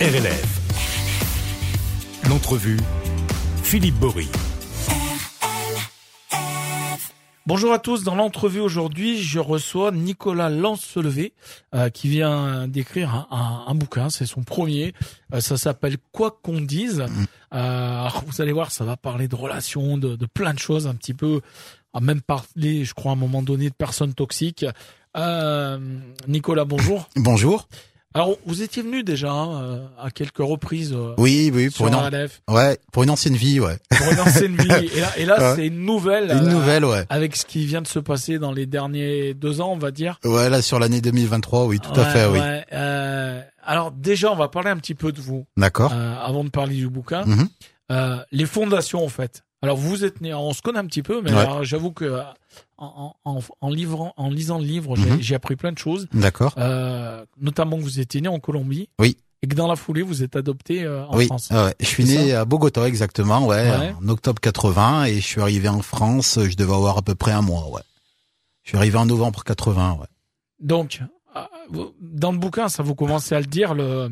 RLF. L'entrevue, Philippe Bory. Bonjour à tous. Dans l'entrevue aujourd'hui, je reçois Nicolas Lancelevé euh, qui vient d'écrire un, un- un bouquin. C'est son premier. Euh, ça s'appelle Quoi qu'on dise. Euh, alors, vous allez voir, ça va parler de relations, de, de plein de choses, un petit peu. À même parler, je crois, à un moment donné, de personnes toxiques. Euh, Nicolas, bonjour. Bonjour. Alors, vous étiez venu déjà hein, euh, à quelques reprises euh, Oui, oui, sur pour une, an- ouais, pour une ancienne vie, ouais. pour une ancienne vie. Et là, et là Ouais. c'est une nouvelle. Une euh, nouvelle, ouais. avec ce qui vient de se passer dans les derniers deux ans, on va dire. Ouais, là, sur l'année 2023, oui, tout à fait, oui. ouais, euh, alors déjà, on va parler un petit peu de vous D'accord. euh, avant de parler du bouquin. Mhm. Euh, les fondations, en fait. Alors vous êtes né, on se connaît un petit peu, mais Ouais. j'avoue que euh, en, en, en, livrant, en lisant le livre, j'ai Mhm. j'ai appris plein de choses, D'accord. euh, notamment que vous étiez né en Colombie. Oui. Et que dans la foulée, vous êtes adopté euh, en oui, France. ouais. je suis né à Bogota, exactement, ouais, Ouais. en octobre 80, et je suis arrivé en France, je devais avoir à peu près un mois, ouais. Je suis arrivé en novembre 80, ouais. Donc, euh, dans le bouquin, ça vous commencez à le dire, le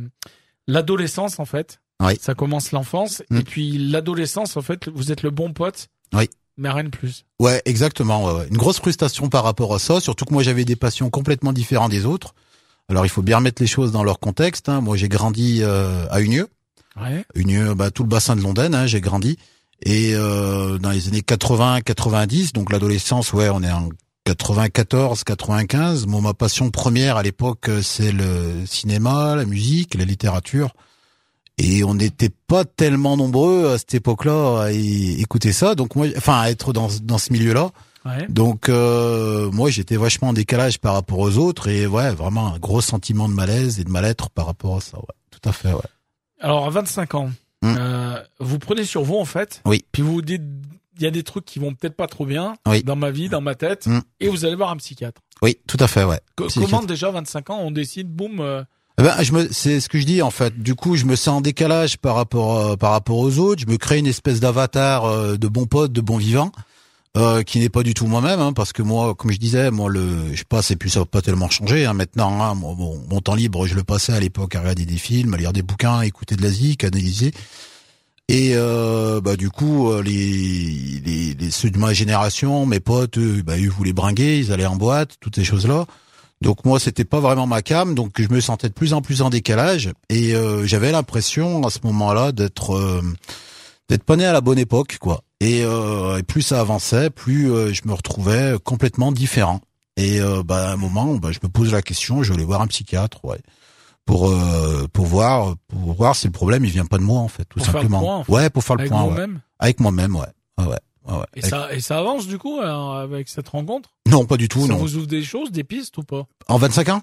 l'adolescence en fait. Oui. Ça commence l'enfance et puis l'adolescence en fait, vous êtes le bon pote. Oui. Mais rien de plus. Ouais, exactement. Ouais, ouais. Une grosse frustration par rapport à ça, surtout que moi j'avais des passions complètement différentes des autres. Alors il faut bien remettre les choses dans leur contexte. Hein. Moi j'ai grandi euh, à Unieux, Ouais. Unieux, bah, tout le bassin de Londaine, hein, j'ai grandi. Et euh, dans les années 80-90, donc l'adolescence, ouais, on est en 94-95. Moi, ma passion première à l'époque, euh, c'est le cinéma, la musique, la littérature. Et on n'était pas tellement nombreux à cette époque-là à écouter ça. Donc moi, enfin, à être dans, dans ce milieu-là. Ouais. Donc euh, moi, j'étais vachement en décalage par rapport aux autres. Et ouais, vraiment un gros sentiment de malaise et de mal-être par rapport à ça. Ouais, tout à fait. Ouais. Alors à 25 ans, Mm. euh, vous prenez sur vous en fait. Oui. Puis vous vous dites, il y a des trucs qui vont peut-être pas trop bien Oui. dans ma vie, dans ma tête, Mm. et vous allez voir un psychiatre. Oui, tout à fait. Ouais. Co- Psychiatre. comment déjà à 25 ans on décide, boum. euh, Ben, je me, c'est ce que je dis en fait. Du coup, je me sens en décalage par rapport euh, par rapport aux autres. Je me crée une espèce d'avatar euh, de bon pote, de bon vivant, euh, qui n'est pas du tout moi-même, hein, parce que moi, comme je disais, moi le, je sais pas, c'est plus ça pas tellement changé hein, maintenant. Hein, mon, temps libre, je le passais à l'époque à regarder des films, à lire des bouquins, à écouter de la zik, analyser. Et euh, bah du coup, les, les, ceux de ma génération, mes potes, eux, bah, ils voulaient bringuer, ils allaient en boîte, toutes ces choses-là. Donc moi, c'était pas vraiment ma cam, donc je me sentais de plus en plus en décalage et euh, j'avais l'impression à ce moment-là d'être euh, d'être pas né à la bonne époque, quoi. Et, euh, et plus ça avançait, plus euh, je me retrouvais complètement différent. Et euh, bah, à un moment, bah, je me pose la question, je vais aller voir un psychiatre, ouais, pour euh, pour voir pour voir si le problème il vient pas de moi en fait, tout Pour faire le simplement. point, en fait. Ouais, pour faire le avec point, ouais. vous-même? avec moi-même, ouais, ouais, ouais, ouais. Et Avec- ça, et ça avance du coup alors, avec cette rencontre? Non, pas du tout, ça non. vous ouvre des choses, des pistes ou pas? En 25 ans?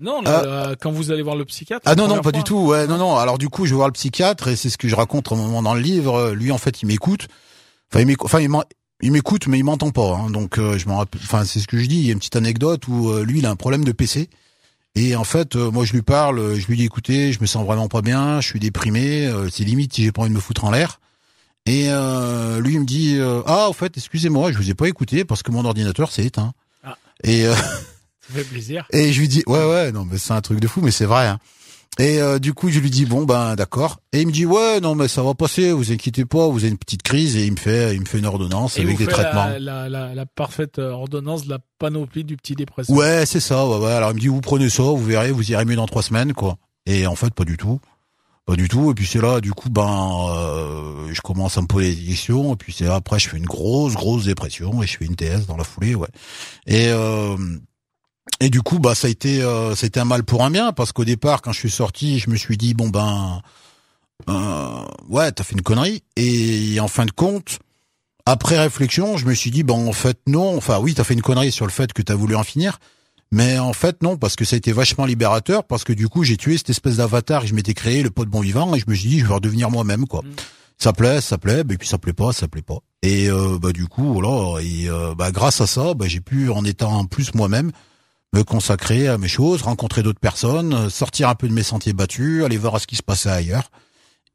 Non, Ah. euh, quand vous allez voir le psychiatre. Ah non non pas fois. du tout ouais non non alors du coup je vais voir le psychiatre et c'est ce que je raconte un moment dans le livre lui en fait il m'écoute enfin il m'écoute enfin il m'en- il m'écoute mais il m'entend pas hein. donc euh, je m'en rappelle enfin c'est ce que je dis il y a une petite anecdote où euh, lui il a un problème de PC et en fait euh, moi je lui parle je lui dis écoutez je me sens vraiment pas bien je suis déprimé c'est limite si j'ai pas envie de me foutre en l'air et euh, lui il me dit euh, ah au fait excusez-moi je vous ai pas écouté parce que mon ordinateur s'est éteint Ah. et euh, Ça fait plaisir. et je lui dis ouais ouais non mais c'est un truc de fou mais c'est vrai. Hein. Et du coup je lui dis bon ben d'accord. Et il me dit ouais non mais ça va passer, vous inquiétez pas, vous avez une petite crise et il me fait il me fait une ordonnance Et avec vous des traitements. La, la, la, la parfaite ordonnance de la panoplie du petit dépresseur. Ouais c'est ça. Ouais, ouais. Alors il me dit vous prenez ça, vous verrez, vous irez mieux dans trois semaines quoi. Et en fait pas du tout. Pas du tout. Et puis c'est là, du coup, ben, euh, je commence à me poser des questions. Et puis c'est là, après, je fais une grosse, grosse dépression et je fais une TS dans la foulée, ouais. Et euh, et du coup, bah, ça a été, euh, été un mal pour un bien parce qu'au départ, quand je suis sorti, je me suis dit bon ben, euh, ouais, t'as fait une connerie. Et en fin de compte, après réflexion, je me suis dit bon, en fait, non. Enfin, oui, t'as fait une connerie sur le fait que t'as voulu en finir. Mais en fait, non, parce que ça a été vachement libérateur, parce que du coup, j'ai tué cette espèce d'avatar que je m'étais créé, le pot de bon vivant, et je me suis dit, je vais redevenir moi-même, quoi. Mm. Ça plaît, ça plaît, et puis ça plaît pas, ça plaît pas. Et euh, bah du coup, voilà, et euh, bah grâce à ça, bah, j'ai pu, en étant en plus moi-même, me consacrer à mes choses, rencontrer d'autres personnes, sortir un peu de mes sentiers battus, aller voir ce qui se passait ailleurs.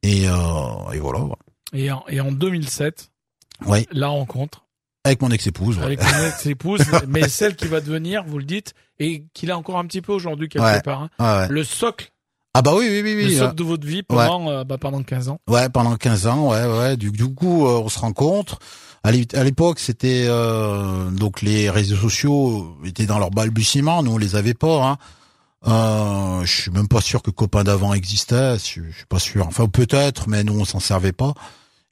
Et, euh, et voilà. Et en, et en 2007, Ouais, la rencontre avec mon ex-épouse. ouais. avec mon ex-épouse, mais celle qui va devenir, vous le dites, et qu'il a encore un petit peu aujourd'hui quelque Ouais. part, hein, ouais. le socle Ah bah oui, oui, oui, Le oui. socle de votre vie pendant, euh, bah, pendant 15 ans. Ouais, pendant 15 ans, ouais, ouais. Du, du coup, euh, on se rencontre. À l'é- à l'époque, c'était euh, donc les réseaux sociaux étaient dans leur balbutiement. Nous, on les avait pas. Hein. Euh, je suis même pas sûr que copain d'avant existait. Je, je suis pas sûr. Enfin, peut-être, mais nous, on s'en servait pas.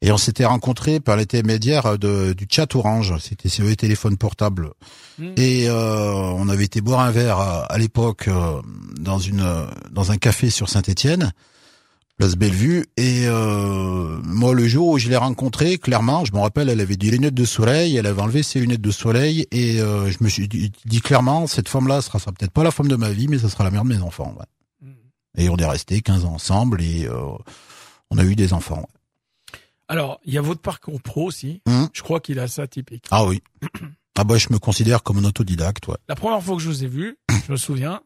Et on s'était rencontrés par l'intermédiaire de, du chat Orange. C'était sur les téléphones portables. Mm. Et euh, on avait été boire un verre à, à l'époque euh, dans une dans un café sur Saint-Étienne, place Bellevue. Et euh, moi, le jour où je l'ai rencontrée, clairement, je me rappelle, elle avait des lunettes de soleil, elle avait enlevé ses lunettes de soleil, et euh, je me suis dit, dit clairement, cette femme-là sera, sera peut-être pas la femme de ma vie, mais ça sera la mère de mes enfants. ouais. Mm. Et on est resté 15 ans ensemble et euh, on a eu des enfants. ouais. Alors, il y a votre parcours pro aussi. Hum. Je crois qu'il est assez atypique. Ah oui. Ah bah je me considère comme un autodidacte, ouais. La première fois que je vous ai vu, je me souviens,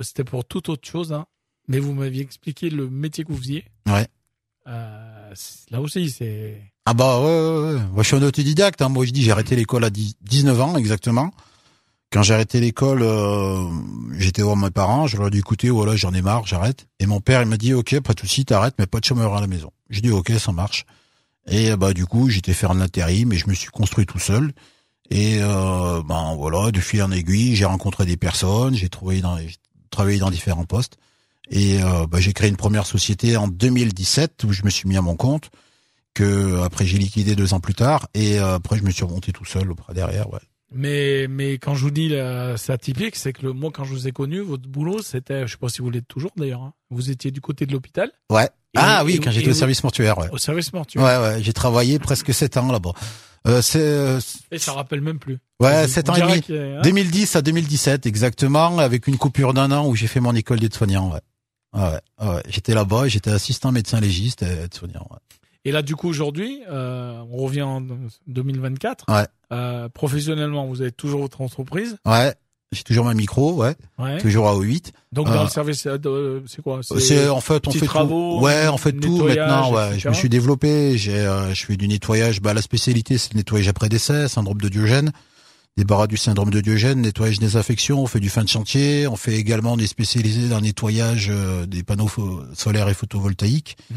c'était pour toute autre chose, hein, mais vous m'aviez expliqué le métier que vous faisiez. Ouais. Euh, là aussi, c'est. Ah bah ouais, ouais, ouais. Moi je suis un autodidacte. Hein. Moi je dis j'ai arrêté l'école à 10 19 ans exactement. Quand j'ai arrêté l'école, euh, j'étais voir mes parents. Je leur ai dit écoutez voilà j'en ai marre, j'arrête. Et mon père il m'a dit ok pas de souci t'arrêtes mais pas de chômeur à la maison. J'ai dit ok ça marche. Et euh, bah du coup j'étais faire un intérim et je me suis construit tout seul. Et euh, ben voilà de fil en aiguille j'ai rencontré des personnes, j'ai trouvé dans travaillé dans différents postes. Et euh, bah, j'ai créé une première société en 2017 où je me suis mis à mon compte que après j'ai liquidé deux ans plus tard et euh, après je me suis remonté tout seul auprès derrière ouais Mais, mais quand je vous dis c'est atypique, c'est que le, moi, quand je vous ai connu, votre boulot, c'était, je sais pas si vous l'êtes toujours d'ailleurs, hein, vous étiez du côté de l'hôpital, ouais Et- ah oui quand j'étais au service mortuaire ouais au service mortuaire. ouais ouais j'ai travaillé presque sept ans là-bas euh, c'est euh, Et ça rappelle même plus. ouais sept ans et demi hein 2010 à 2017 exactement avec une coupure d'un an où j'ai fait mon école d'aide-soignant ouais Ah ouais, ah ouais. j'étais là-bas, j'étais assistant médecin légiste aide-soignant. Ouais. Et là, du coup, aujourd'hui, euh, on revient en 2024. Ouais. Euh, professionnellement, vous avez toujours votre entreprise. Ouais, j'ai toujours ma micro, ouais, Ouais. toujours à O8. Donc dans Euh, le service, euh, de- c'est quoi? C'est en fait on fait travaux, tout. Ouais, on fait tout maintenant. Ouais, etc. je me suis développé. J'ai, euh, je fais du nettoyage. Bah la spécialité c'est le nettoyage après décès, syndrome de Diogène, débarras du syndrome de Diogène, nettoyage des affections. On fait du fin de chantier. On fait également des spécialisés dans le nettoyage euh, des panneaux solaires et photovoltaïques. Mhm.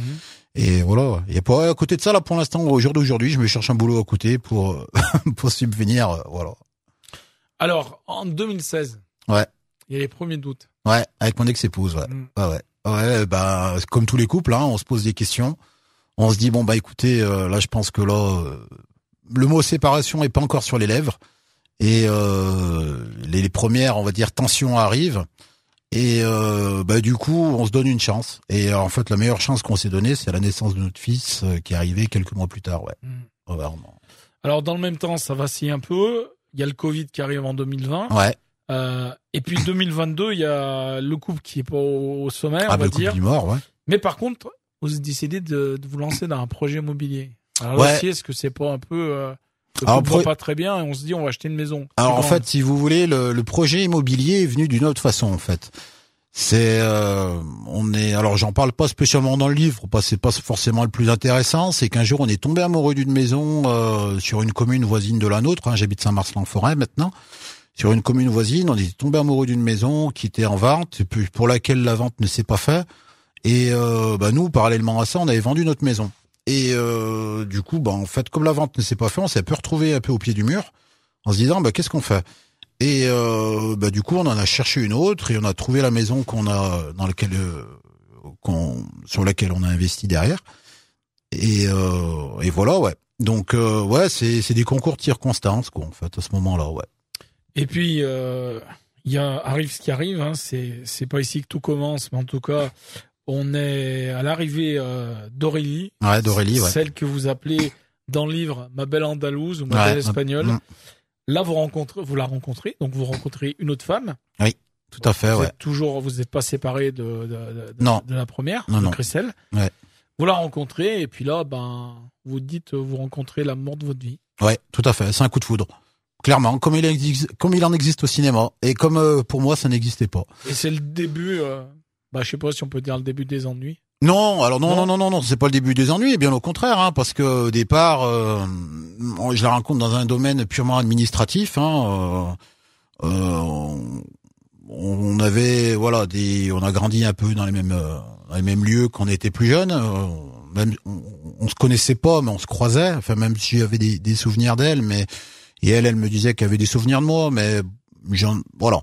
Et voilà. Et pas à côté de ça là pour l'instant au jour d'aujourd'hui, je me cherche un boulot à côté pour euh, pour subvenir. euh, Voilà. Alors, en 2016. Ouais. Il y a les premiers doutes. Ouais, avec mon ex-épouse. Ouais. Mm. Ouais, ouais. Ouais, bah, comme tous les couples, hein, on se pose des questions. On se dit, bon, bah, écoutez, euh, là, je pense que là, euh, le mot séparation est pas encore sur les lèvres. Et euh, les, les premières, on va dire, tensions arrivent. Et euh, bah, du coup, on se donne une chance. Et euh, en fait, la meilleure chance qu'on s'est donnée, c'est la naissance de notre fils euh, qui est arrivé quelques mois plus tard. Ouais. Ouais, vraiment. Alors, dans le même temps, ça vacille un peu. Il y a le Covid qui arrive en 2020. Ouais. Euh, et puis 2022, il y a le couple qui est pas au au sommet, on Ah, bah, va le couple dire. mort, ouais. Mais par contre, vous décidé de, de vous lancer dans un projet immobilier. Alors Ouais. là aussi, est-ce que c'est pas un peu couple pro- va pas très bien et on se dit on va acheter une maison. Alors en grande. fait, si vous voulez, le, le projet immobilier est venu d'une autre façon en fait. C'est, euh, on est, alors j'en parle pas spécialement dans le livre, parce que c'est pas forcément le plus intéressant. C'est qu'un jour on est tombé amoureux d'une maison euh, sur une commune voisine de la nôtre. hein, J'habite Saint-Marcelin-Forêt maintenant. Sur une commune voisine, on est tombé amoureux d'une maison qui était en vente, pour laquelle la vente ne s'est pas faite. Et euh, bah, nous, parallèlement à ça, on avait vendu notre maison. Et euh, du coup, bah, en fait, comme la vente ne s'est pas faite, on s'est un peu retrouvé un peu au pied du mur, en se disant, bah, qu'est-ce qu'on fait? Et euh, bah, du coup, on en a cherché une autre et on a trouvé la maison qu'on a dans laquelle, euh, qu'on, sur laquelle on a investi derrière. Et, euh, et voilà, ouais. Donc, euh, ouais, c'est, c'est des concours de circonstances, quoi, en fait, à ce moment-là, ouais. Et puis, il y a, arrive ce qui arrive. Hein, c'est c'est pas ici que tout commence, mais en tout cas, on est à l'arrivée euh, d'Aurélie, Ouais, d'Aurélie, ouais. celle que vous appelez dans le livre Ma belle andalouse ou Ma Ouais, belle espagnole. mm. Là, vous rencontrez, vous la rencontrez, donc vous rencontrez une autre femme. Tout à fait, vous ouais. êtes toujours, vous n'êtes pas séparé de, de, de, de- Non. de la première, Non, de non. Christelle. Ouais. Vous la rencontrez et puis là, ben, vous dites, vous rencontrez l'amour de votre vie. Ouais, tout à fait. C'est un coup de foudre. Clairement, comme il, existe, comme il en existe au cinéma. Et comme euh, pour moi, ça n'existait pas. Et c'est le début, euh, bah, je sais pas si on peut dire le début des ennuis. Non, alors non, Non. non, non, non, c'est pas le début des ennuis, bien au contraire, hein, parce que au départ, euh, je la rencontre dans un domaine purement administratif. Hein, euh, euh, on avait voilà des on a grandi un peu dans les mêmes dans les mêmes lieux quand on était plus jeune même on, on, se connaissait pas mais on se croisait enfin même si j'avais des, des souvenirs d'elle mais et elle elle me disait qu'elle avait des souvenirs de moi mais j'en voilà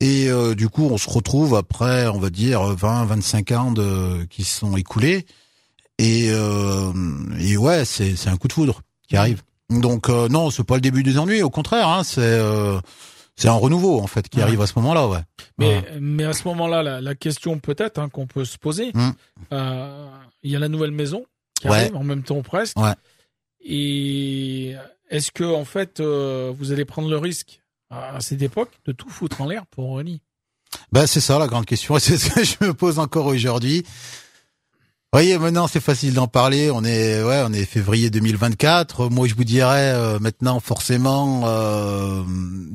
et euh, du coup on se retrouve après on va dire 20 25 ans de qui sont écoulés et et ouais c'est c'est un coup de foudre qui arrive donc non c'est pas le début des ennuis au contraire hein, c'est c'est un renouveau en fait qui arrive à ce moment-là, ouais. Mais mais à ce moment-là, la, la question peut-être hein, qu'on peut se poser, hum. euh, il y a la nouvelle maison qui arrive en même temps presque. Ouais. Et est-ce que en fait euh, vous allez prendre le risque à cette époque de tout foutre en l'air pour Ronnie Ben c'est ça la grande question, c'est ce que je me pose encore aujourd'hui voyez, maintenant c'est facile d'en parler. On est, ouais, on est février 2024. Moi, je vous dirais euh, maintenant, forcément, euh,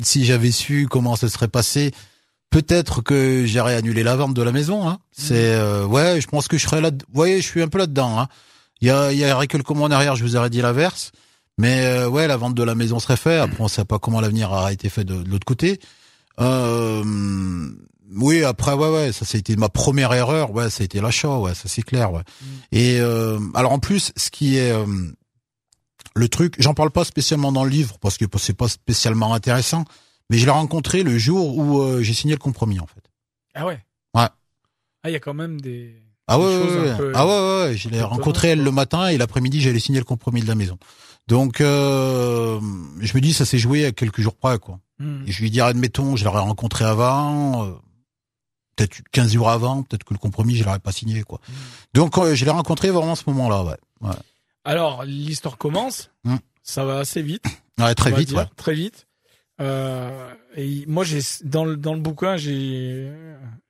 si j'avais su comment ça serait passé, peut-être que j'aurais annulé la vente de la maison. Hein. C'est, euh, ouais, je pense que je serais là. Vous voyez, je suis un peu là-dedans. Hein. Il y, a, il y aurait quelques mois en arrière, je vous aurais dit l'inverse. Mais ouais, la vente de la maison serait faite. Après, on sait pas comment l'avenir aura été fait de, de l'autre côté. Euh, oui, après, ouais, ouais, ça, a été ma première erreur. Ouais, ça a été l'achat. Ouais, ça c'est clair. Ouais. Mm. Et euh, alors en plus, ce qui est euh, le truc, j'en parle pas spécialement dans le livre parce que c'est pas spécialement intéressant, mais je l'ai rencontré le jour où euh, j'ai signé le compromis en fait. Ah ouais? Ouais. Ah, il y a quand même des. Ah ouais, ouais, ouais. ah ouais, ouais, je l'ai rencontré elle le matin et l'après-midi j'allais signer le compromis de la maison. Donc je me dis ça s'est joué à quelques jours près quoi. Mm. Et je lui dis admettons je l'aurais rencontré avant peut-être 15 jours avant, peut-être que le compromis, je l'aurais pas signé, quoi. Mm. Donc, euh, je l'ai rencontré vraiment à ce moment-là, ouais. ouais. Alors, l'histoire commence. Mm. Ça va assez vite. Ouais, très vite, ouais. Très vite. Euh, et moi, j'ai dans le dans le bouquin, j'ai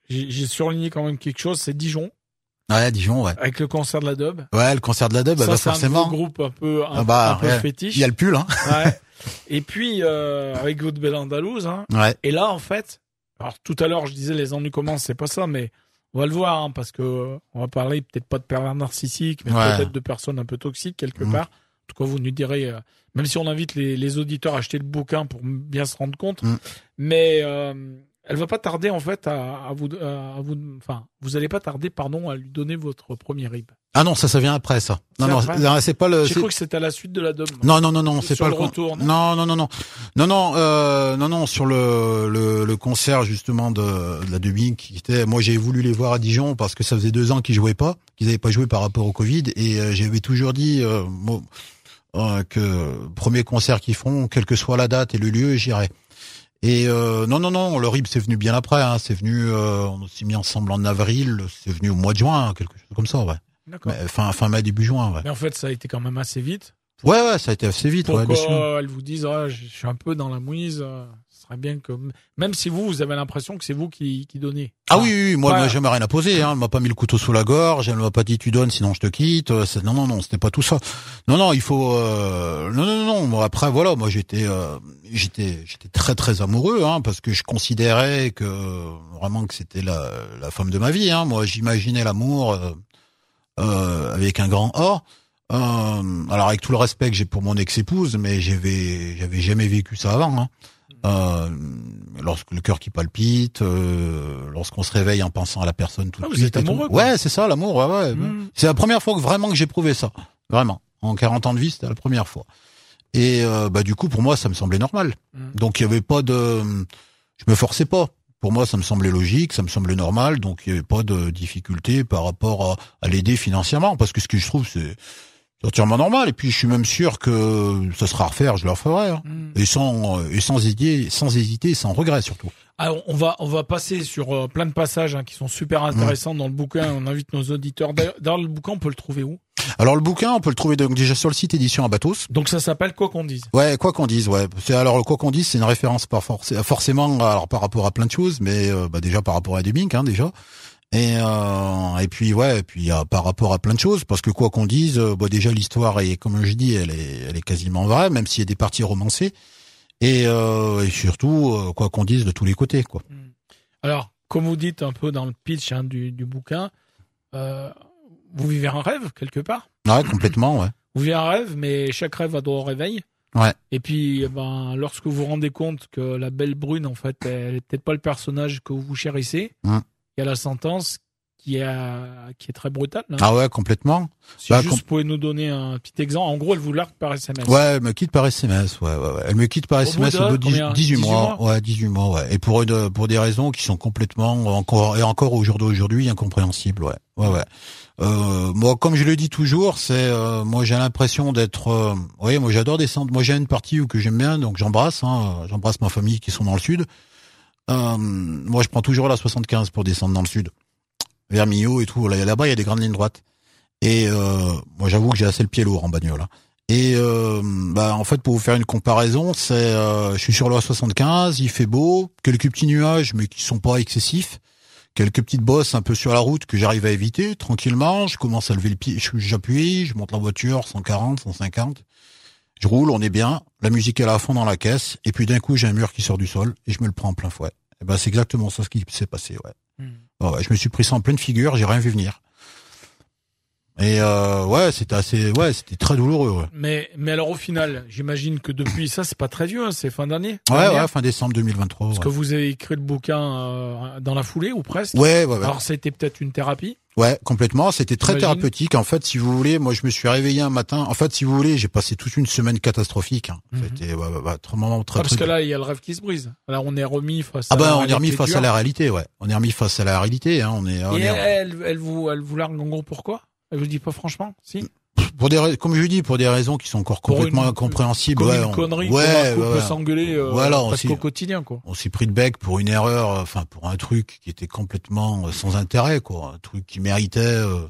j'ai surligné quand même quelque chose. C'est Dijon. Ouais, Dijon, ouais. Avec le concert de la Dub? Ouais, le concert de la Dub, bah, forcément. C'est un groupe un peu un, ah bah, un peu fétiche. Il y a le pull, hein. ouais. Et puis euh, avec Good Bell Andalouse. Hein. Ouais. Et là, en fait, alors tout à l'heure, je disais les ennuis commencent, c'est pas ça, mais on va le voir hein, parce que on va parler peut-être pas de pervers narcissiques, mais peut-être de personnes un peu toxiques quelque mmh. part. En tout cas, vous nous direz, euh, même si on invite les, les, auditeurs à acheter le bouquin pour bien se rendre compte, mmh. mais euh, elle va pas tarder en fait à, à vous, à vous, enfin, vous allez pas tarder, pardon, à lui donner votre premier rib. Ah non, ça, ça vient après ça. Non, non, c'est pas le. J'ai cru que c'était à la suite de la dome. Non, non, non, non, c'est pas le, retour. Non, non, non, non, non, non, euh, non, non, sur le, le, le concert justement de, de la Dubing qui était. Moi, j'ai voulu les voir à Dijon parce que ça faisait deux ans qu'ils jouaient pas, qu'ils n'avaient pas joué par rapport au Covid, et euh, j'avais toujours dit euh, euh, que premier concert qu'ils font, quelle que soit la date et le lieu, j'irai. Et euh, non, non, non, le RIB c'est venu bien après. Hein, c'est venu, euh, on s'est mis ensemble en avril. C'est venu au mois de juin, quelque chose comme ça, ouais. D'accord. Fin, fin mai, début juin, ouais. Mais en fait, ça a été quand même assez vite. Ouais, ouais, ça a été assez vite. Pourquoi ouais, elles vous disent, ah, je suis un peu dans la mouise. Euh, serait bien que même si vous vous avez l'impression que c'est vous qui qui donnez. Ah, oui, oui, moi, moi jamais rien à poser. Hein. Elle m'a pas mis le couteau sous la gorge. Elle m'a pas dit tu donnes, sinon je te quitte. Euh, non, non, non, c'était pas tout ça. Non, non, il faut. Euh... Non, non, non, non. Après, voilà, moi j'étais, euh... j'étais, j'étais très, très amoureux, hein, parce que je considérais que vraiment que c'était la, la femme de ma vie. Hein. Moi, j'imaginais l'amour euh, avec un grand A. Euh, alors avec tout le respect que j'ai pour mon ex-épouse, mais j'avais j'avais jamais vécu ça avant. Hein. Euh, lorsque le cœur qui palpite, euh, lorsqu'on se réveille en pensant à la personne tout ah, de suite. Amoureux, ouais, c'est ça, l'amour. Ouais, ouais. Mmh. C'est la première fois que vraiment que j'ai prouvé ça, vraiment. En 40 ans de vie, c'était la première fois. Et euh, bah du coup, pour moi, ça me semblait normal. Mmh. Donc il y avait pas de, je me forçais pas. Pour moi, ça me semblait logique, ça me semblait normal. Donc il y avait pas de difficulté par rapport à, à l'aider financièrement, parce que ce que je trouve, c'est entièrement normal. Et puis je suis même sûr que ça sera à refaire, je le referai. Hein. Mm. Et sans et sans hésiter, sans hésiter, sans regret surtout. Alors on va on va passer sur euh, plein de passages hein, qui sont super intéressants mm. dans le bouquin. On invite nos auditeurs. Dans le bouquin, on peut le trouver où? Alors le bouquin, on peut le trouver donc déjà sur le site édition Abatos. Donc ça s'appelle quoi qu'on dise. Ouais, quoi qu'on dise. Ouais. C'est alors quoi qu'on dise, c'est une référence par forcément alors par rapport à plein de choses, mais euh, bah, déjà par rapport à Demink, hein, déjà. Et, euh, et puis ouais, et puis euh, par rapport à plein de choses, parce que quoi qu'on dise, euh, bah, déjà l'histoire est, comme je dis, elle est, elle est quasiment vraie, même s'il y a des parties romancées, et, euh, et surtout quoi qu'on dise de tous les côtés, quoi. Hmm. Alors, comme vous dites un peu dans le pitch hein, du, du bouquin, vous vivez un rêve quelque part? Ouais, complètement, ouais. Vous vivez un rêve, mais chaque rêve a droit au réveil. Ouais. Et puis, eh ben, lorsque vous vous rendez compte que la belle brune, en fait, elle est peut-être pas le personnage que vous chérissez, Mm. Il y a la sentence qui est, euh, qui est très brutale. hein. Ah ouais, complètement. si bah, juste com- vous pouvez nous donner un petit exemple. En gros, elle vous largue par SMS. Ouais, elle me quitte par SMS. Ouais, ouais, ouais. Elle me quitte par SMS au bout de 10 combien 18 18 mois. mois Ouais, 18 mois, ouais. Et pour une, pour des raisons qui sont complètement encore et encore au jour d'aujourd'hui incompréhensibles. Ouais, ouais, ouais. Euh, moi, comme je le dis toujours, c'est euh, moi j'ai l'impression d'être. Euh, oui, moi j'adore descendre. Moi j'ai une partie où que j'aime bien, donc j'embrasse. Hein, j'embrasse ma famille qui sont dans le sud. Euh, moi, je prends toujours la 75 pour descendre dans le sud, vers Millau et tout. Là, là-bas, il y a des grandes lignes droites. Et euh, moi, j'avoue que j'ai assez le pied lourd en bagnole. hein. Et euh, bah, en fait, pour vous faire une comparaison, c'est, euh, je suis sur la 75, il fait beau, quelques petits nuages, mais qui sont pas excessifs, quelques petites bosses un peu sur la route que j'arrive à éviter tranquillement. Je commence à lever le pied, j'appuie, je monte la voiture 140, 150, je roule, on est bien, la musique est à fond dans la caisse, et puis d'un coup, j'ai un mur qui sort du sol et je me le prends en plein fouet. Et ben, c'est exactement ça ce qui s'est passé, ouais. Mm. Ouais, ouais, je me suis pris ça en pleine figure, j'ai rien vu venir. Et euh, ouais, c'était assez, ouais, c'était très douloureux. Ouais, Mais, mais alors au final, j'imagine que depuis ça, c'est pas très vieux, hein, c'est fin d'année. ouais, ouais, fin décembre 2023. Parce Ouais, que vous avez écrit le bouquin euh, dans la foulée ou presque. ouais, ouais, ouais. Alors c'était peut-être une thérapie. Ouais, complètement. C'était très thérapeutique. En fait, si vous voulez, moi, je me suis réveillé un matin. En fait, si vous voulez, j'ai passé toute une semaine catastrophique. Hein. Mhm. C'était ouais, ouais, ouais, très, Ah, parce très que là, il y a le rêve qui se brise. Là, on est remis face. Ah à ben, la on est remis face à la réalité, ouais. On est remis face à la réalité. Hein. On est, on Et est- elle, elle, vous, elle vous largue en gros pourquoi? Elle vous dit pas franchement, si pour des, comme je dis, pour des raisons qui sont encore complètement une- incompréhensibles. Ouais, une on- connerie. ouais, ouais, peut s'engueuler euh, Voilà, presque au quotidien, quoi. on s'est pris de bec pour une erreur, euh, enfin pour un truc qui était complètement euh, sans intérêt, quoi, un truc qui méritait. euh,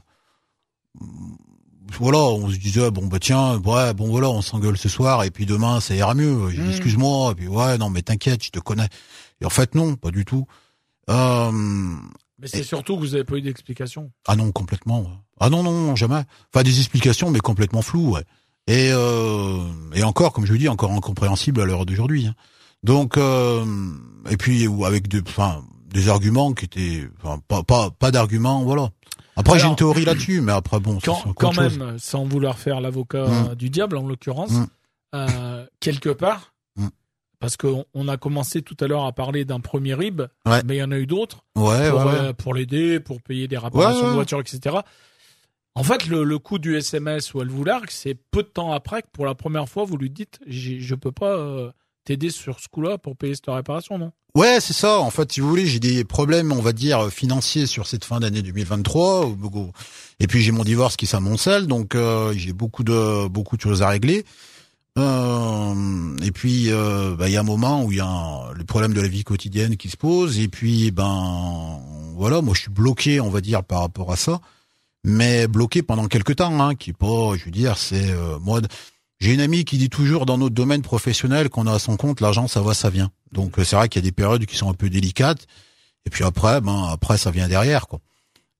voilà, on se disait bon bah tiens, ouais, bon voilà, on s'engueule ce soir et puis demain ça ira mieux. Mm. Excuse-moi, et puis ouais, non mais t'inquiète, je te connais. Et en fait non, pas du tout. Euh, Mais c'est surtout que vous avez pas eu d'explication. ah non, complètement. Ah non, non, jamais. Enfin, des explications, mais complètement floues. Ouais. Et, euh, et encore, comme je vous dis, encore incompréhensible à l'heure d'aujourd'hui. hein. Donc, euh, et puis ou avec de, enfin, des arguments qui étaient, enfin, pas, pas, pas d'arguments, voilà. Après, j'ai une théorie là-dessus, mais après, bon, Quand, quand chose. même, sans vouloir faire l'avocat Mm. du diable en l'occurrence, Mm. euh, quelque part. Parce qu'on on a commencé tout à l'heure à parler d'un premier RIB, Ouais. mais il y en a eu d'autres Ouais, pour, ouais, ouais. euh, pour l'aider, pour payer des réparations de voiture, etc. En fait, le, le coup du SMS où elle vous largue, c'est peu de temps après que pour la première fois, vous lui dites je peux pas euh, t'aider sur ce coup-là pour payer cette réparation, non? Ouais, c'est ça. En fait, si vous voulez, j'ai des problèmes, on va dire, financiers sur cette fin d'année 2023. ou- ou- Et puis j'ai mon divorce qui s'amoncelle, donc euh, j'ai beaucoup de beaucoup de choses à régler. Euh, et puis euh, bah, il y a un moment où il y a un- le problème de la vie quotidienne qui se pose. Et puis ben voilà, moi je suis bloqué, on va dire, par rapport à ça, mais bloqué pendant quelques temps, hein, qui est pas, je veux dire, c'est euh, moi. J'ai une amie qui dit toujours dans notre domaine professionnel qu'on a à son compte, l'argent ça va, ça vient. Donc euh, c'est vrai qu'il y a des périodes qui sont un peu délicates. Et puis après, ben après ça vient derrière quoi.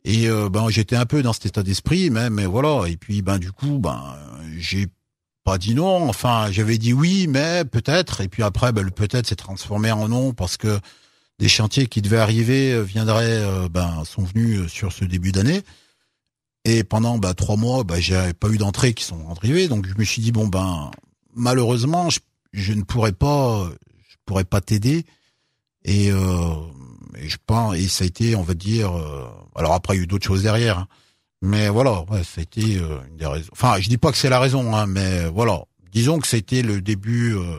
Et euh, ben j'étais un peu dans cet état d'esprit, mais mais voilà. Et puis ben du coup ben j'ai pas dit non. Enfin j'avais dit oui, mais peut-être. Et puis après ben le peut-être s'est transformé en non parce que des chantiers qui devaient arriver euh, viendraient euh, ben sont venus euh, sur ce début d'année. Et pendant bah, trois mois, bah, j'ai pas eu d'entrée qui sont arrivées, donc je me suis dit bon ben malheureusement je, ne pourrais pas, je pourrais pas t'aider. Et, je pense et ça a été, on va dire, alors après il y a eu d'autres choses derrière, hein. Mais voilà, ouais, ça a été euh, une des raisons. Enfin, je dis pas que c'est la raison, hein, mais voilà, disons que été le début euh,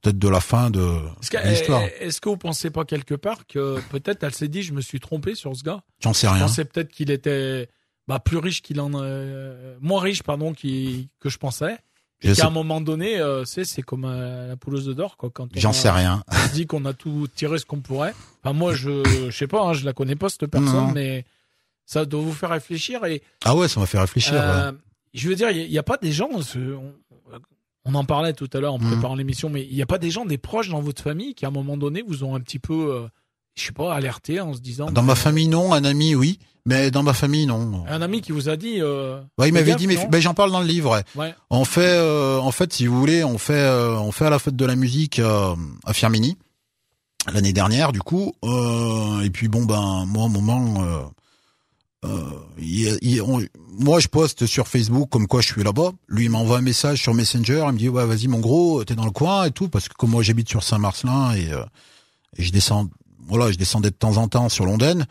peut-être de la fin de, l'histoire. est-ce que vous pensez pas quelque part que peut-être elle s'est dit je me suis trompé sur ce gars? J'en sais Je rien. pensais peut-être qu'il était bah, plus riche qu'il en euh, moins riche pardon qui que je pensais. Je Et qu'à un moment donné, euh, c'est c'est comme euh, la pouleuse de d'or quoi. Quand J'en a- sais rien. on se dit qu'on a tout tiré ce qu'on pourrait. Enfin moi je je sais pas, hein, je la connais pas cette personne, Non. mais ça doit vous faire réfléchir et Ah ouais, ça m'a fait réfléchir. ouais. euh, je veux dire il y, a pas des gens. on, on en parlait tout à l'heure en Mhm. préparant l'émission, mais il y a pas des gens, des proches dans votre famille qui à un moment donné vous ont un petit peu, euh, je sais pas, alerté en se disant. Dans ma famille non, un ami oui, mais dans ma famille non. Un ami qui vous a dit. Euh, Ouais, il m'avait dit, mais ben, j'en parle dans le livre. Ouais. Ouais. On fait, euh, en fait, si vous voulez, on fait, euh, on fait à la fête de la musique euh, à Firmini l'année dernière, du coup. Et puis bon, ben moi, au moment, il a- il a- on- moi, je poste sur Facebook comme quoi je suis là-bas. Lui, il m'envoie un message sur Messenger. Il me dit, ouais, vas-y, mon gros, t'es dans le coin et tout. Parce que comme moi, j'habite sur Saint-Marcelin et, euh, et, je descends, voilà, je descendais de temps en temps sur Londres.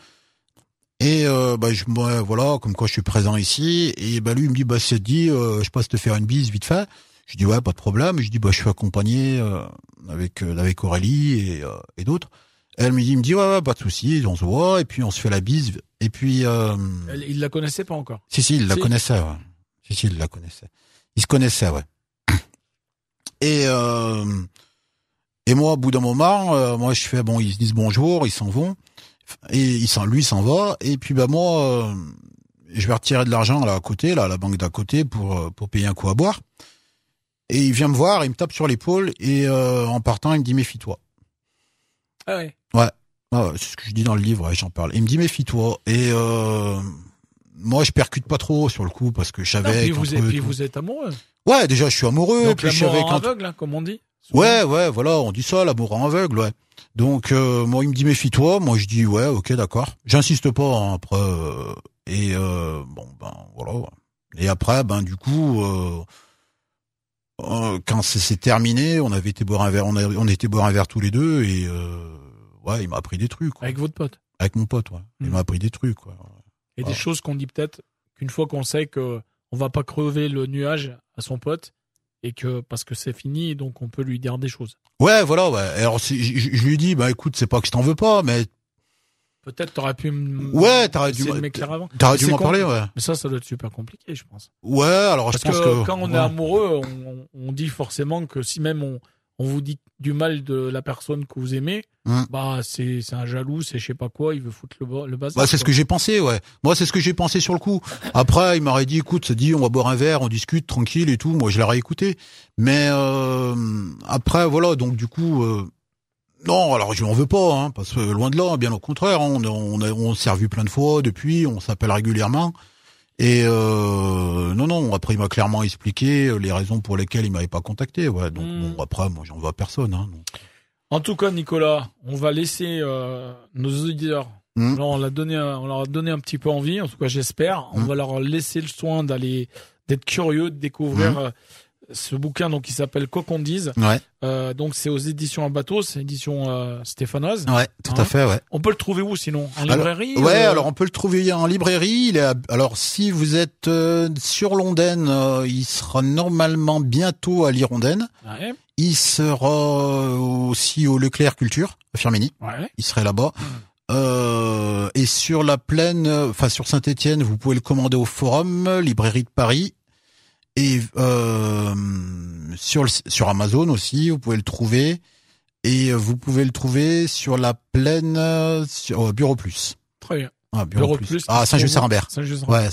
Et euh, bah, je, voilà, comme quoi je suis présent ici. Et bah, lui, il me dit, bah, c'est dit, euh, je passe te faire une bise vite fait. Je dis, ouais, pas de problème. Je dis, bah, je suis accompagné euh, avec euh, avec Aurélie et, et d'autres. Elle me dit, il me dit, ouais, ouais, pas de souci, on se voit. Et puis, on se fait la bise et puis. Euh, il la connaissait pas encore. Si si, il la connaissait. Ouais. Si si, il la connaissait. Il se connaissait, ouais. Et euh, et moi, au bout d'un moment, euh, moi, je fais bon, ils se disent bonjour, ils s'en vont, et il s'en, lui s'en va, et puis bah moi, euh, je vais retirer de l'argent là à côté, là, à la banque d'à côté pour euh, pour payer un coup à boire. Et il vient me voir, il me tape sur l'épaule et en partant, il me dit méfie-toi. Ah ouais. Ouais. Ah, c'est ce que je dis dans le livre, j'en parle. Il me dit méfie-toi. Et euh, moi, je percute pas trop sur le coup parce que je savais. Et puis, vous, puis vous êtes amoureux. Ouais, déjà, je suis amoureux. Donc, puis je savais aveugle, hein, comme on dit. Ouais, ouais, voilà, on dit ça, l'amour en aveugle, ouais. Donc, euh, moi, il me dit méfie-toi. Moi, je dis ouais, ok, d'accord. J'insiste pas hein, après. Euh, et euh, bon, ben voilà. Et après, ben du coup. Euh, quand c'est terminé, on avait été boire un verre, on, a, on était boire un verre tous les deux et euh, ouais, il m'a appris des trucs. Quoi. Avec votre pote? Avec mon pote, ouais. Il Mm. m'a appris des trucs. Quoi. Et des choses qu'on dit peut-être qu'une fois qu'on sait que on va pas crever le nuage à son pote et que parce que c'est fini, donc on peut lui dire des choses. Ouais, voilà. Ouais. Alors je lui dis, bah écoute, c'est pas que je t'en veux pas, mais Peut-être t'aurais pu me Ouais, t'aurais dû- m'éclairer avant. t'aurais dû m'en parler, ouais. Mais ça, ça doit être super compliqué, je pense. Ouais, alors Parce je pense que, que, quand on ouais. est amoureux, on, on dit forcément que si même on, on vous dit du mal de la personne que vous aimez, Hum. bah c'est un jaloux, c'est je sais pas quoi, il veut foutre le, le bazar. Bah, c'est ce que j'ai pensé, ouais. Moi, c'est ce que j'ai pensé sur le coup. Après, il m'aurait dit, écoute, dit, on va boire un verre, on discute tranquille et tout. Moi, je l'aurais écouté. Mais euh, après, voilà. Donc, du coup, euh, non. Alors, je n'en veux pas, hein, parce que loin de là, bien au contraire. on, a- on, a- on s'est revu plein de fois depuis. On s'appelle régulièrement. Et euh, non, non. Après, il m'a clairement expliqué les raisons pour lesquelles il m'avait pas contacté. Ouais. Donc, Mm. bon, après, moi, j'en veux à personne. Hein, donc. En tout cas, Nicolas, on va laisser euh, nos auditeurs. Mm. Là, on, l'a donné, un- on leur a donné un petit peu envie, en tout cas j'espère. On Mm. va leur laisser le soin d'aller, d'être curieux, de découvrir euh, ce bouquin donc qui s'appelle Quoi qu'on dise. Ouais. Euh, donc c'est aux éditions à bateau, c'est édition euh, stéphanoise. Ouais. Tout Hein à fait. Ouais. On peut le trouver où sinon? En Alors, librairie Ouais, euh, alors on peut le trouver en librairie. Il est à- alors si vous êtes euh, sur Londaine, euh, il sera normalement bientôt à l'Hirondelle. Ouais, Il sera aussi au Leclerc Culture, à Firminy. ouais. Il serait là-bas. Euh, et sur la plaine, enfin sur Saint-Étienne, vous pouvez le commander au Forum, librairie de Paris. Et euh, sur le, sur Amazon aussi, vous pouvez le trouver. Et vous pouvez le trouver sur la plaine, euh, sur euh, Bureau Plus. Très bien. Ah, Bureau, Bureau Plus. Plus, Ah, Saint-Just-Saint-Rambert. Saint-Just- Ouais.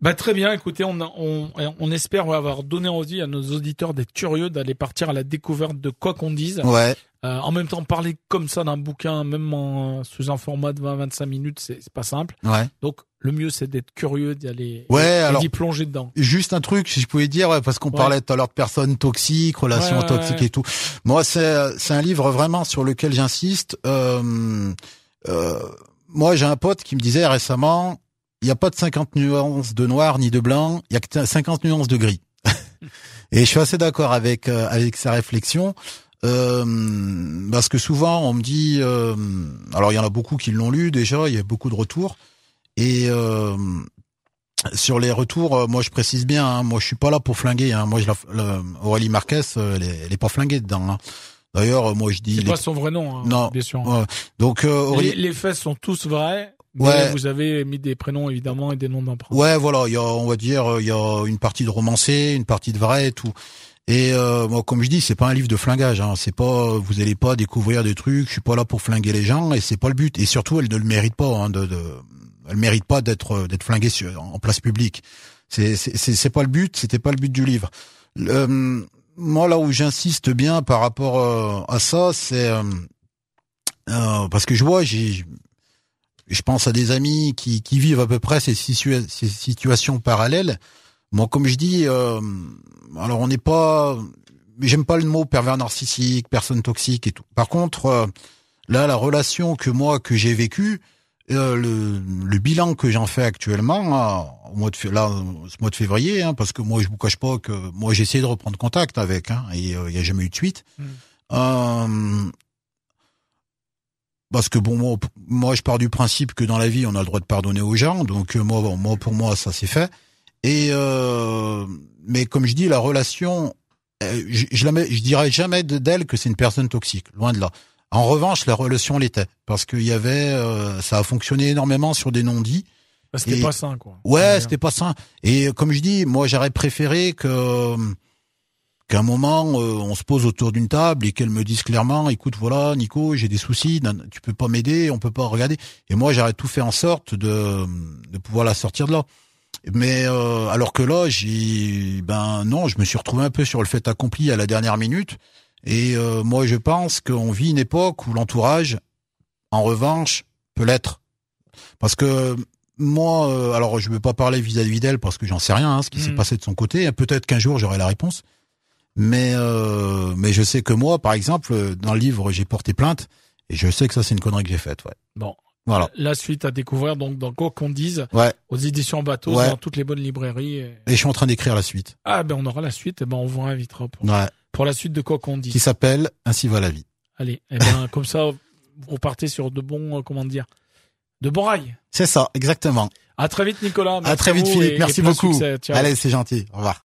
Bah très bien. Écoutez, on, on, on espère avoir donné envie à nos auditeurs d'être curieux, d'aller partir à la découverte de quoi qu'on dise. Ouais. Euh, en même temps, parler comme ça d'un bouquin, même en, sous un format de 20-25 minutes, c'est pas simple. Ouais. Donc, le mieux, c'est d'être curieux, d'y aller, Ouais, d'y plonger dedans. Juste un truc, si je pouvais dire, ouais, parce qu'on Ouais. parlait tout à l'heure de personnes toxiques, relations Ouais, toxiques et tout. Moi, c'est c'est un livre vraiment sur lequel j'insiste. Euh, euh, moi, j'ai un pote qui me disait récemment, il n'y a pas de 50 nuances de noir ni de blanc, il y a que 50 nuances de gris. et je suis assez d'accord avec euh, avec sa réflexion. Euh, parce que souvent on me dit, euh, alors il y en a beaucoup qui l'ont lu déjà, il y a beaucoup de retours, et euh, sur les retours, euh, moi je précise bien, hein, moi je suis pas là pour flinguer. Hein, moi je la, la- Aurélie Marquez, euh, elle, est, elle est pas flinguée dedans. hein. D'ailleurs, moi je dis. C'est les- pas son vrai nom, hein, Non. bien sûr. Donc euh, Les, Aurélie, les faits sont tous vrais, mais Ouais. vous avez mis des prénoms évidemment et des noms d'emprunt. ouais, voilà, il y a, on va dire, euh, il y a une partie de romancé, une partie de vrai et tout. Et euh, moi, comme je dis, c'est pas un livre de flingage. Hein. C'est pas, vous allez pas découvrir des trucs. Je suis pas là pour flinguer les gens et c'est pas le but. Et surtout, elle ne le mérite pas. Hein, de, de, elle mérite pas d'être d'être flinguée sur, en place publique. C'est c'est pas le but. C'était pas le but du livre. Le- euh, moi, là où j'insiste bien par rapport euh, à ça, c'est euh, euh, parce que je vois, j'ai je pense à des amis qui, qui vivent à peu près ces, situa- ces situations parallèles. Moi, comme je dis, euh, alors on n'est pas, j'aime pas le mot pervers narcissique, personne toxique et tout. Par contre, euh, là, la relation que moi que j'ai vécue, euh, le, le bilan que j'en fais actuellement, hein, au mois de là, ce mois de février, hein, parce que moi je vous cache pas que moi j'ai essayé de reprendre contact avec, hein, et euh, il y a jamais eu de suite. Mm. Euh, parce que bon, moi, je pars du principe que dans la vie, on a le droit de pardonner aux gens. Donc euh, moi, bon, moi, pour moi, ça c'est fait. Et euh, mais comme je dis, la relation, euh, je, je la mets, je dirais jamais de- d'elle que c'est une personne toxique, loin de là. En revanche, la relation l'était parce qu'il y avait, euh, ça a fonctionné énormément sur des non-dits. C'était pas sain, quoi. Ouais, c'était pas ça. Et euh, comme je dis, moi j'aurais préféré que qu'à un moment euh, on se pose autour d'une table et qu'elle me dise clairement, écoute voilà Nico, j'ai des soucis, tu peux pas m'aider, on peut pas regarder. Et moi j'aurais tout fait en sorte de de pouvoir la sortir de là. Mais euh, alors que là, j'ai ben non, je me suis retrouvé un peu sur le fait accompli à la dernière minute. Et euh, moi je pense qu'on vit une époque où l'entourage, en revanche, peut l'être. Parce que moi, euh, alors je ne veux pas parler vis-à-vis d'elle parce que j'en sais rien, hein, ce qui s'est Mhm. passé de son côté. Peut-être qu'un jour j'aurai la réponse. Mais euh, mais je sais que moi, par exemple, dans le livre, j'ai porté plainte et je sais que ça c'est une connerie que j'ai faite. Ouais. Bon. Voilà. La suite à découvrir donc dans quoi qu'on dise Ouais. aux éditions Bateau Ouais. dans toutes les bonnes librairies. et- Et je suis en train d'écrire la suite. Ah ben on aura la suite et ben on vous invitera pour, Ouais. pour la suite de quoi qu'on dise. Qui s'appelle Ainsi va la vie. Allez, et ben comme ça vous repartez sur de bons euh, comment dire de bons rails. C'est ça, exactement. À très vite Nicolas. à très vite Philippe. et- Merci beaucoup. succès. Allez, c'est gentil. Au revoir.